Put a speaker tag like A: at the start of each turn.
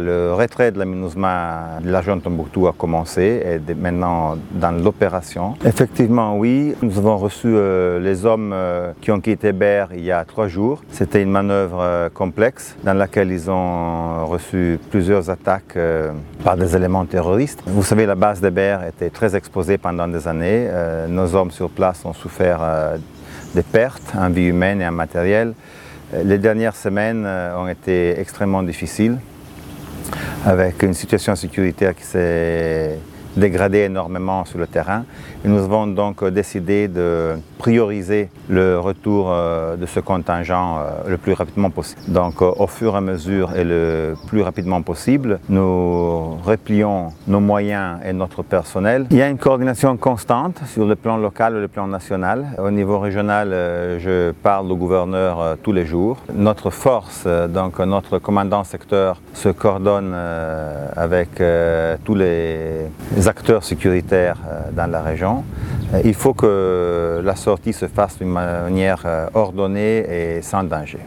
A: Le retrait de la MINUSMA de la région de Tombouctou a commencé et est maintenant dans l'opération. Effectivement, oui, nous avons reçu euh, les hommes euh, qui ont quitté Berre il y a trois jours. C'était une manœuvre euh, complexe dans laquelle ils ont reçu plusieurs attaques par des éléments terroristes. Vous savez, la base de Berre était très exposée pendant des années. Nos hommes sur place ont souffert des pertes en vie humaine et en matériel. Les dernières semaines ont été extrêmement difficiles avec une situation sécuritaire qui s'est dégradée énormément sur le terrain. Nous avons donc décidé de prioriser le retour euh, de ce contingent euh, le plus rapidement possible. Donc euh, au fur et à mesure et le plus rapidement possible, nous replions nos moyens et notre personnel. Il y a une coordination constante sur le plan local et le plan national. Au niveau régional, je parle au gouverneur tous les jours. Notre force, donc notre commandant secteur, se coordonne avec tous les acteurs sécuritaires euh, dans la région. Euh, Il faut que la sortie se fasse d'une manière euh, ordonnée et sans danger.